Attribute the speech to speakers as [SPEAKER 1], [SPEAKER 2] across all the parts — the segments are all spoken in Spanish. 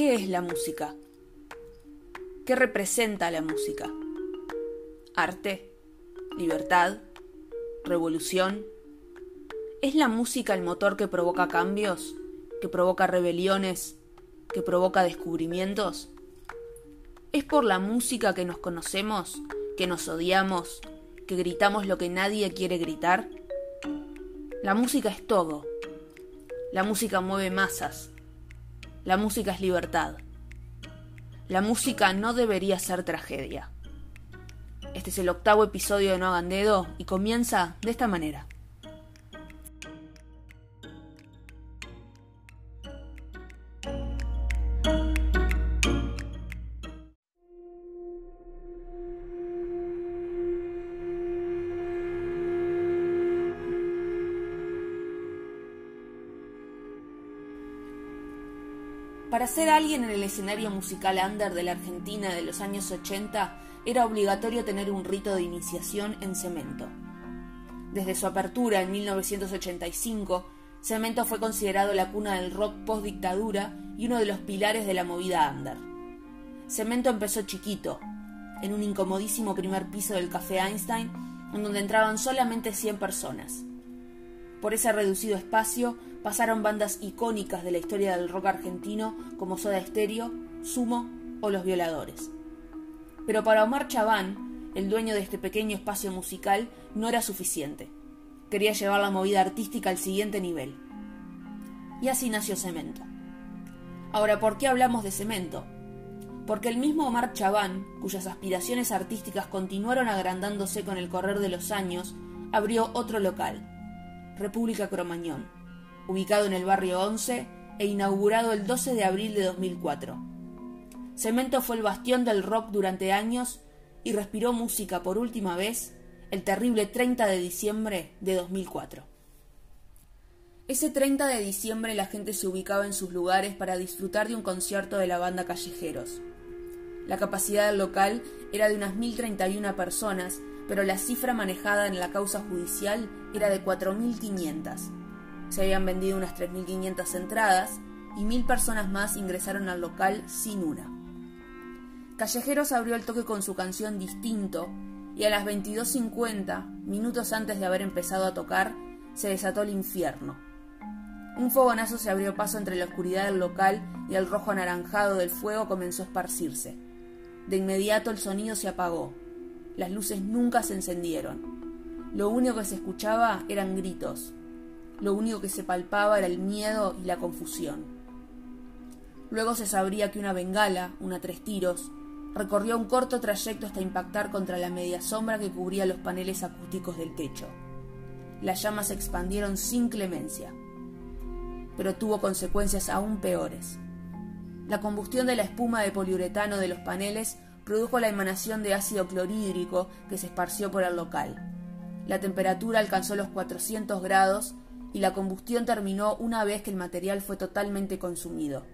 [SPEAKER 1] ¿Qué es la música? ¿Qué representa la música? ¿Arte? ¿Libertad? ¿Revolución? ¿Es la música el motor que provoca cambios? ¿Que provoca rebeliones? ¿Que provoca descubrimientos? ¿Es por la música que nos conocemos? ¿Que nos odiamos? ¿Que gritamos lo que nadie quiere gritar? La música es todo. La música mueve masas. La música es libertad. La música no debería ser tragedia. Este es el octavo episodio de No Hagan Dedo y comienza de esta manera. Para ser alguien en el escenario musical under de la Argentina de los años 80, era obligatorio tener un rito de iniciación en Cemento. Desde su apertura en 1985, Cemento fue considerado la cuna del rock post-dictadura y uno de los pilares de la movida under. Cemento empezó chiquito, en un incomodísimo primer piso del Café Einstein, en donde entraban solamente 100 personas. Por ese reducido espacio pasaron bandas icónicas de la historia del rock argentino como Soda Stereo, Sumo o Los Violadores. Pero para Omar Chabán, el dueño de este pequeño espacio musical, no era suficiente. Quería llevar la movida artística al siguiente nivel. Y así nació Cemento. Ahora, ¿por qué hablamos de Cemento? Porque el mismo Omar Chabán, cuyas aspiraciones artísticas continuaron agrandándose con el correr de los años, abrió otro local, República Cromañón, ubicado en el barrio 11 e inaugurado el 12 de abril de 2004. Cemento fue el bastión del rock durante años y respiró música por última vez el terrible 30 de diciembre de 2004. Ese 30 de diciembre la gente se ubicaba en sus lugares para disfrutar de un concierto de la banda Callejeros. La capacidad del local era de unas 1.031 personas pero la cifra manejada en la causa judicial era de 4.500. Se habían vendido unas 3.500 entradas y mil personas más ingresaron al local sin una. Callejeros abrió el toque con su canción Distinto y a las 22.50, minutos antes de haber empezado a tocar, se desató el infierno. Un fogonazo se abrió paso entre la oscuridad del local y el rojo anaranjado del fuego comenzó a esparcirse. De inmediato el sonido se apagó las luces nunca se encendieron. Lo único que se escuchaba eran gritos. Lo único que se palpaba era el miedo y la confusión. Luego se sabría que una bengala, una tres tiros, recorrió un corto trayecto hasta impactar contra la media sombra que cubría los paneles acústicos del techo. Las llamas se expandieron sin clemencia, pero tuvo consecuencias aún peores. La combustión de la espuma de poliuretano de los paneles produjo la emanación de ácido clorhídrico que se esparció por el local. La temperatura alcanzó los 400 grados y la combustión terminó una vez que el material fue totalmente consumido.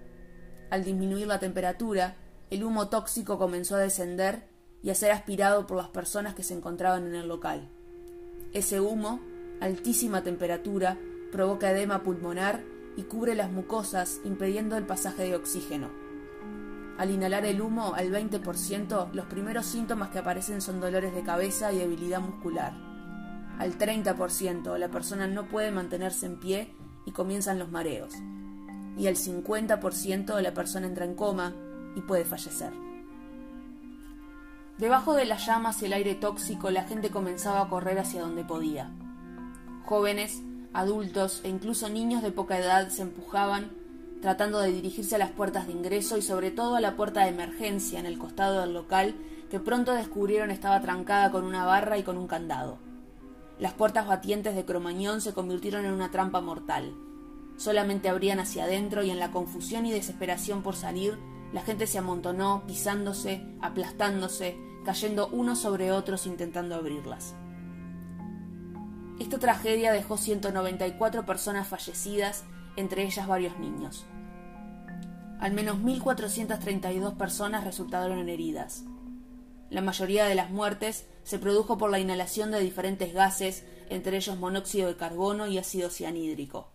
[SPEAKER 1] Al disminuir la temperatura, el humo tóxico comenzó a descender y a ser aspirado por las personas que se encontraban en el local. Ese humo, altísima temperatura, provoca edema pulmonar y cubre las mucosas impidiendo el pasaje de oxígeno. Al inhalar el humo al 20%, los primeros síntomas que aparecen son dolores de cabeza y debilidad muscular. Al 30%, la persona no puede mantenerse en pie y comienzan los mareos. Y al 50%, la persona entra en coma y puede fallecer. Debajo de las llamas y el aire tóxico, la gente comenzaba a correr hacia donde podía. Jóvenes, adultos e incluso niños de poca edad se empujaban tratando de dirigirse a las puertas de ingreso y sobre todo a la puerta de emergencia en el costado del local, que pronto descubrieron estaba trancada con una barra y con un candado. Las puertas batientes de Cromañón se convirtieron en una trampa mortal. Solamente abrían hacia adentro y en la confusión y desesperación por salir, la gente se amontonó, pisándose, aplastándose, cayendo unos sobre otros intentando abrirlas. Esta tragedia dejó 194 personas fallecidas entre ellas varios niños. Al menos 1.432 personas resultaron heridas. La mayoría de las muertes se produjo por la inhalación de diferentes gases, entre ellos monóxido de carbono y ácido cianhídrico.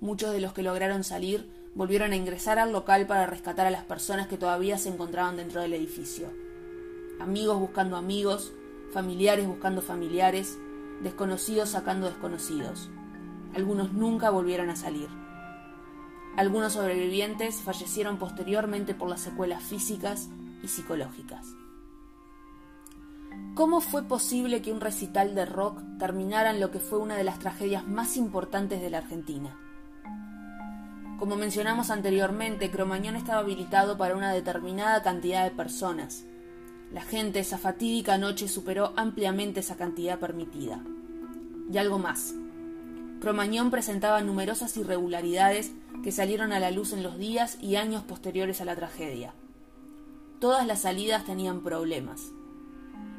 [SPEAKER 1] Muchos de los que lograron salir volvieron a ingresar al local para rescatar a las personas que todavía se encontraban dentro del edificio. Amigos buscando amigos, familiares buscando familiares, desconocidos sacando desconocidos. Algunos nunca volvieron a salir. Algunos sobrevivientes fallecieron posteriormente por las secuelas físicas y psicológicas. ¿Cómo fue posible que un recital de rock terminara en lo que fue una de las tragedias más importantes de la Argentina? Como mencionamos anteriormente, Cromañón estaba habilitado para una determinada cantidad de personas. La gente esa fatídica noche superó ampliamente esa cantidad permitida. Y algo más. Cromañón presentaba numerosas irregularidades que salieron a la luz en los días y años posteriores a la tragedia. Todas las salidas tenían problemas.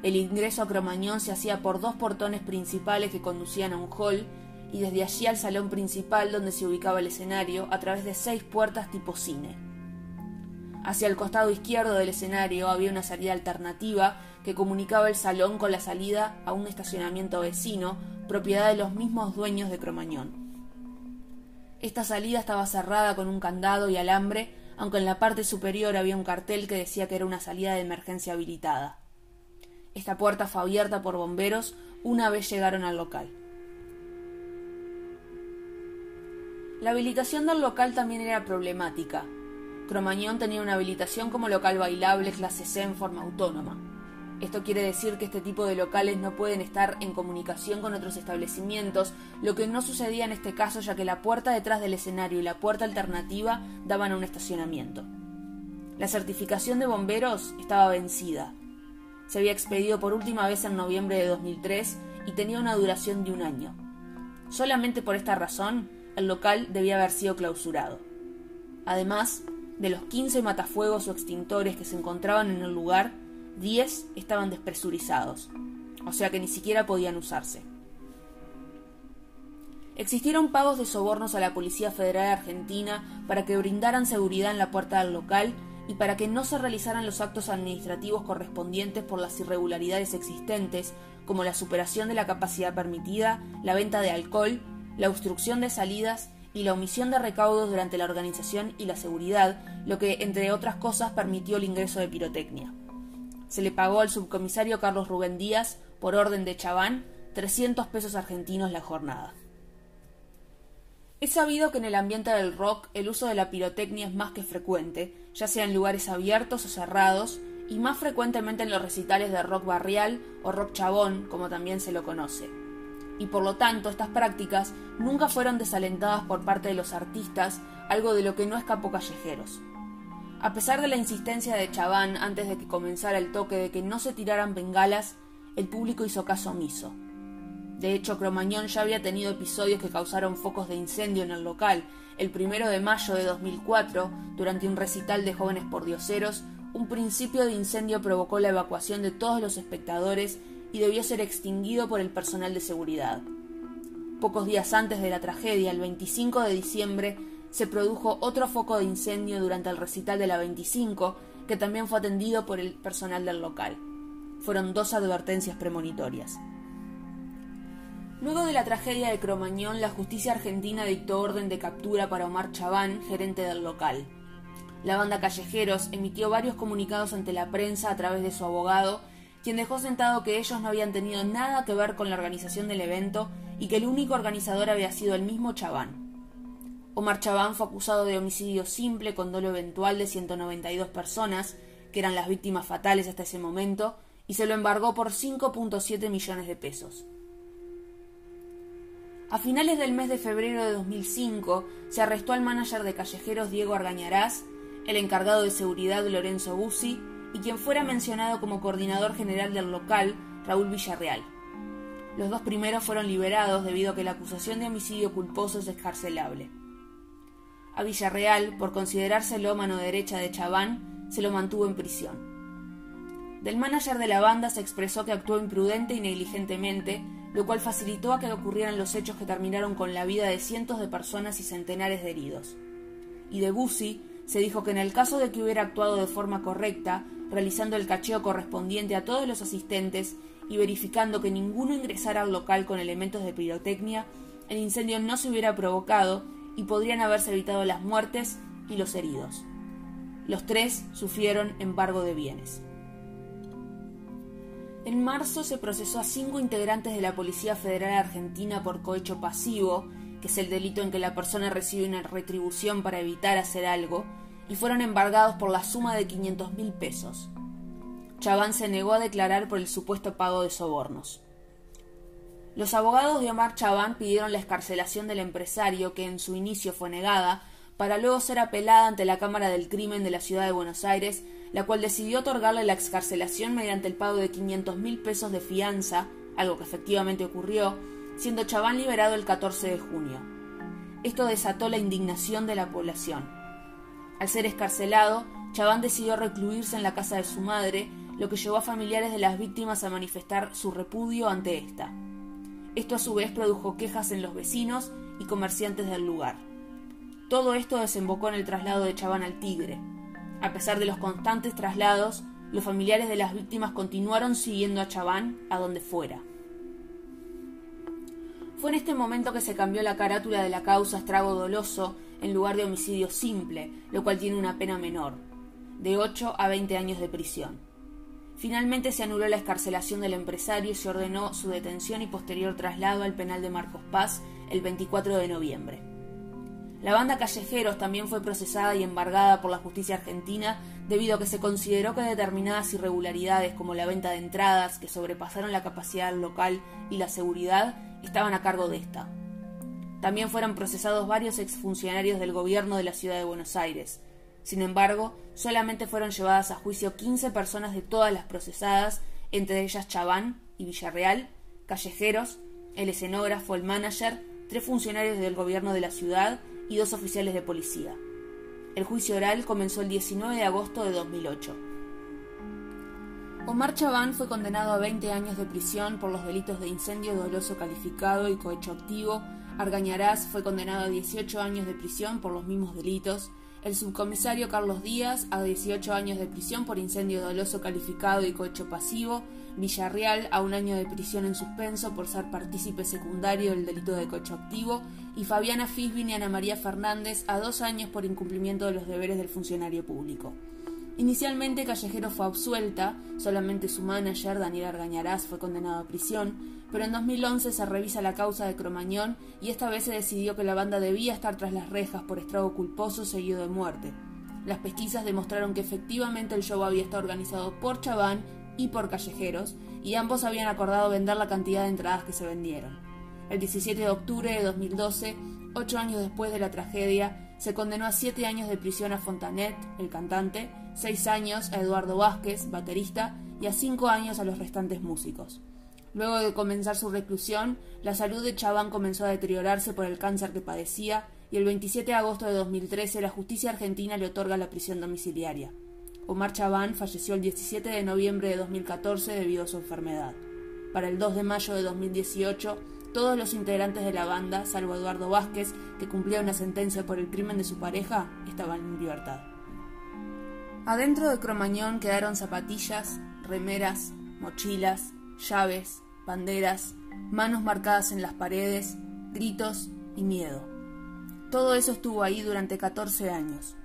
[SPEAKER 1] El ingreso a Cromañón se hacía por dos portones principales que conducían a un hall y desde allí al salón principal donde se ubicaba el escenario a través de seis puertas tipo cine. Hacia el costado izquierdo del escenario había una salida alternativa que comunicaba el salón con la salida a un estacionamiento vecino, propiedad de los mismos dueños de Cromañón. Esta salida estaba cerrada con un candado y alambre, aunque en la parte superior había un cartel que decía que era una salida de emergencia habilitada. Esta puerta fue abierta por bomberos una vez llegaron al local. La habilitación del local también era problemática. Cromañón tenía una habilitación como local bailable clase C en forma autónoma. Esto quiere decir que este tipo de locales no pueden estar en comunicación con otros establecimientos, lo que no sucedía en este caso ya que la puerta detrás del escenario y la puerta alternativa daban a un estacionamiento. La certificación de bomberos estaba vencida. Se había expedido por última vez en noviembre de 2003 y tenía una duración de un año. Solamente por esta razón, el local debía haber sido clausurado. Además, de los 15 matafuegos o extintores que se encontraban en el lugar, 10 estaban despresurizados, o sea que ni siquiera podían usarse. Existieron pagos de sobornos a la Policía Federal Argentina para que brindaran seguridad en la puerta del local y para que no se realizaran los actos administrativos correspondientes por las irregularidades existentes, como la superación de la capacidad permitida, la venta de alcohol la obstrucción de salidas y la omisión de recaudos durante la organización y la seguridad, lo que, entre otras cosas, permitió el ingreso de pirotecnia. Se le pagó al subcomisario Carlos Rubén Díaz, por orden de Chaván, 300 pesos argentinos la jornada. Es sabido que en el ambiente del rock el uso de la pirotecnia es más que frecuente, ya sea en lugares abiertos o cerrados, y más frecuentemente en los recitales de rock barrial o rock chabón, como también se lo conoce y por lo tanto estas prácticas nunca fueron desalentadas por parte de los artistas, algo de lo que no escapó callejeros. A pesar de la insistencia de Chaván antes de que comenzara el toque de que no se tiraran bengalas, el público hizo caso omiso. De hecho, Cromañón ya había tenido episodios que causaron focos de incendio en el local. El primero de mayo de 2004, durante un recital de jóvenes pordioseros, un principio de incendio provocó la evacuación de todos los espectadores y debió ser extinguido por el personal de seguridad. Pocos días antes de la tragedia, el 25 de diciembre, se produjo otro foco de incendio durante el recital de la 25, que también fue atendido por el personal del local. Fueron dos advertencias premonitorias. Luego de la tragedia de Cromañón, la justicia argentina dictó orden de captura para Omar Chaván, gerente del local. La banda Callejeros emitió varios comunicados ante la prensa a través de su abogado quien dejó sentado que ellos no habían tenido nada que ver con la organización del evento y que el único organizador había sido el mismo Chaván. Omar Chaván fue acusado de homicidio simple con dolo eventual de 192 personas, que eran las víctimas fatales hasta ese momento, y se lo embargó por 5.7 millones de pesos. A finales del mes de febrero de 2005 se arrestó al manager de callejeros Diego Argañarás, el encargado de seguridad Lorenzo Bussi y quien fuera mencionado como coordinador general del local, Raúl Villarreal. Los dos primeros fueron liberados debido a que la acusación de homicidio culposo es escarcelable. A Villarreal, por considerárselo mano derecha de Chaván, se lo mantuvo en prisión. Del manager de la banda se expresó que actuó imprudente y negligentemente, lo cual facilitó a que ocurrieran los hechos que terminaron con la vida de cientos de personas y centenares de heridos. Y de Bussi se dijo que en el caso de que hubiera actuado de forma correcta, realizando el cacheo correspondiente a todos los asistentes y verificando que ninguno ingresara al local con elementos de pirotecnia, el incendio no se hubiera provocado y podrían haberse evitado las muertes y los heridos. Los tres sufrieron embargo de bienes. En marzo se procesó a cinco integrantes de la Policía Federal Argentina por cohecho pasivo, que es el delito en que la persona recibe una retribución para evitar hacer algo, y fueron embargados por la suma de 500 mil pesos. Chaván se negó a declarar por el supuesto pago de sobornos. Los abogados de Omar Chaván pidieron la escarcelación del empresario, que en su inicio fue negada, para luego ser apelada ante la Cámara del Crimen de la Ciudad de Buenos Aires, la cual decidió otorgarle la excarcelación mediante el pago de 500 mil pesos de fianza, algo que efectivamente ocurrió, siendo Chaván liberado el 14 de junio. Esto desató la indignación de la población. Al ser escarcelado, Chaván decidió recluirse en la casa de su madre, lo que llevó a familiares de las víctimas a manifestar su repudio ante esta. Esto a su vez produjo quejas en los vecinos y comerciantes del lugar. Todo esto desembocó en el traslado de Chaván al Tigre. A pesar de los constantes traslados, los familiares de las víctimas continuaron siguiendo a Chaván a donde fuera. Fue en este momento que se cambió la carátula de la causa estrago doloso en lugar de homicidio simple, lo cual tiene una pena menor, de 8 a 20 años de prisión. Finalmente se anuló la escarcelación del empresario y se ordenó su detención y posterior traslado al penal de Marcos Paz el 24 de noviembre. La banda Callejeros también fue procesada y embargada por la justicia argentina debido a que se consideró que determinadas irregularidades como la venta de entradas que sobrepasaron la capacidad local y la seguridad estaban a cargo de esta. También fueron procesados varios exfuncionarios del gobierno de la ciudad de Buenos Aires, sin embargo, solamente fueron llevadas a juicio 15 personas de todas las procesadas, entre ellas Chaván y Villarreal, callejeros, el escenógrafo, el manager, tres funcionarios del gobierno de la ciudad y dos oficiales de policía. El juicio oral comenzó el 19 de agosto de 2008. Omar Chaván fue condenado a 20 años de prisión por los delitos de incendio doloso calificado y cohecho activo. Argañarás fue condenado a 18 años de prisión por los mismos delitos. El subcomisario Carlos Díaz a 18 años de prisión por incendio doloso calificado y cohecho pasivo, Villarreal a un año de prisión en suspenso por ser partícipe secundario del delito de cohecho activo. Y Fabiana Fisbin y Ana María Fernández a dos años por incumplimiento de los deberes del funcionario público. Inicialmente Callejero fue absuelta, solamente su manager, Daniel Argañarás, fue condenado a prisión, pero en 2011 se revisa la causa de Cromañón y esta vez se decidió que la banda debía estar tras las rejas por estrago culposo seguido de muerte. Las pesquisas demostraron que efectivamente el show había estado organizado por Chaván y por callejeros, y ambos habían acordado vender la cantidad de entradas que se vendieron. El 17 de octubre de 2012, ocho años después de la tragedia, se condenó a siete años de prisión a Fontanet, el cantante, seis años a Eduardo Vázquez, baterista, y a cinco años a los restantes músicos. Luego de comenzar su reclusión, la salud de Chaván comenzó a deteriorarse por el cáncer que padecía y el 27 de agosto de 2013 la justicia argentina le otorga la prisión domiciliaria. Omar Chaván falleció el 17 de noviembre de 2014 debido a su enfermedad. Para el 2 de mayo de 2018, todos los integrantes de la banda, salvo Eduardo Vázquez, que cumplía una sentencia por el crimen de su pareja, estaban en libertad. Adentro de Cromañón quedaron zapatillas, remeras, mochilas, llaves, banderas, manos marcadas en las paredes, gritos y miedo. Todo eso estuvo ahí durante 14 años.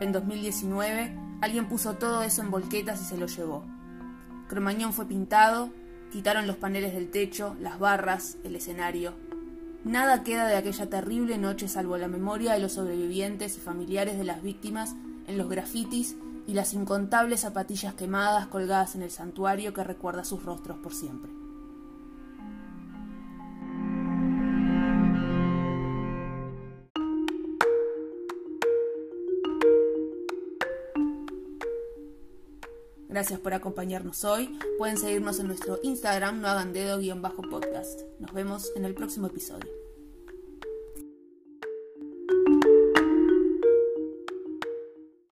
[SPEAKER 1] En 2019, alguien puso todo eso en volquetas y se lo llevó. Cromañón fue pintado, quitaron los paneles del techo, las barras, el escenario. Nada queda de aquella terrible noche salvo la memoria de los sobrevivientes y familiares de las víctimas en los grafitis y las incontables zapatillas quemadas colgadas en el santuario que recuerda sus rostros por siempre. Gracias por acompañarnos hoy. Pueden seguirnos en nuestro Instagram, no hagan dedo-podcast. Nos vemos en el próximo episodio.